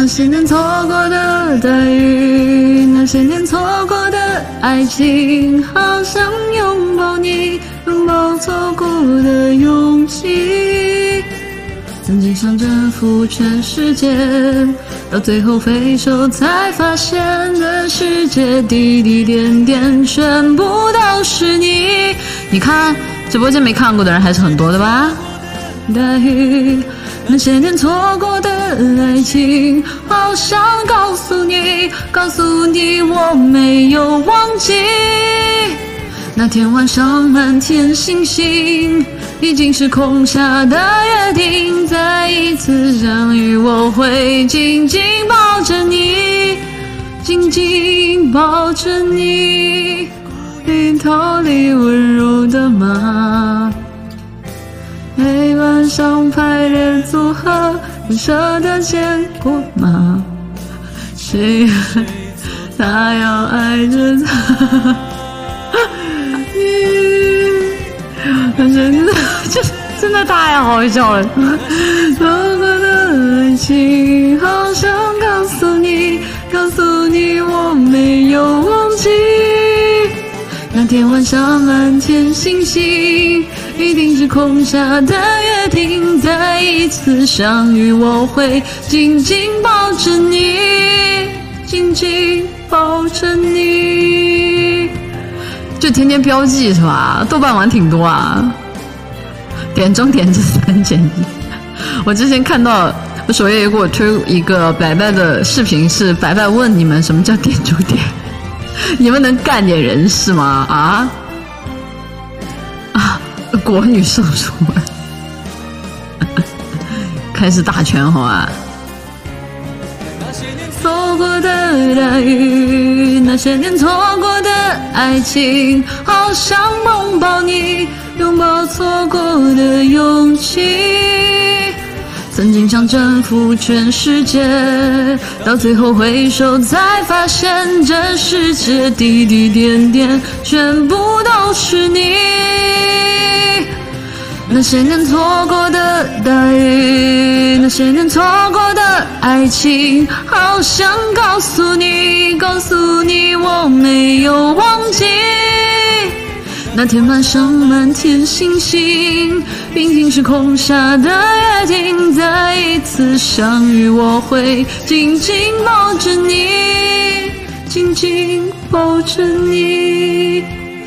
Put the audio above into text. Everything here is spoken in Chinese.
那些年错过的大雨，那些年错过的爱情，好想拥抱你，拥抱错过的勇气。曾经想征服全世界，到最后回首才发现，这世界滴滴点点，全部都是你。你看，直播间没看过的人还是很多的吧？待遇，那些年错过的爱情，好想告诉你，告诉你我没有忘记。那天晚上满天星星。已经是空下的约定，再一次相遇，我会紧紧抱着你，紧紧抱着你。泥头里温柔不舍得见过吗？谁他要爱着他？真的，这真的太好笑了。错过的爱情，好想告诉你，告诉你我没有忘记。那天晚上满天星星，一定是空下的约定。再一次相遇，我会紧紧抱着你，紧紧抱着你。就天天标记是吧？豆瓣玩挺多啊。点中点这三减一。我之前看到我首页给我推一个白白的视频，是白白问你们什么叫点中点？你们能干点人事吗？啊！国女胜出，开始打拳好吧？错过的大雨，那些年错过的爱情，好想拥抱你，拥抱错过的勇气。曾经想征服全世界，到最后回首才发现，这世界滴滴点点，全部都是你。那些年错过的大雨，那些年错过的爱情，好想告诉你，告诉你我没有忘记。那天晚上满天星星，平行时空下的约定，再一次相遇，我会紧紧抱着你，紧紧抱着你。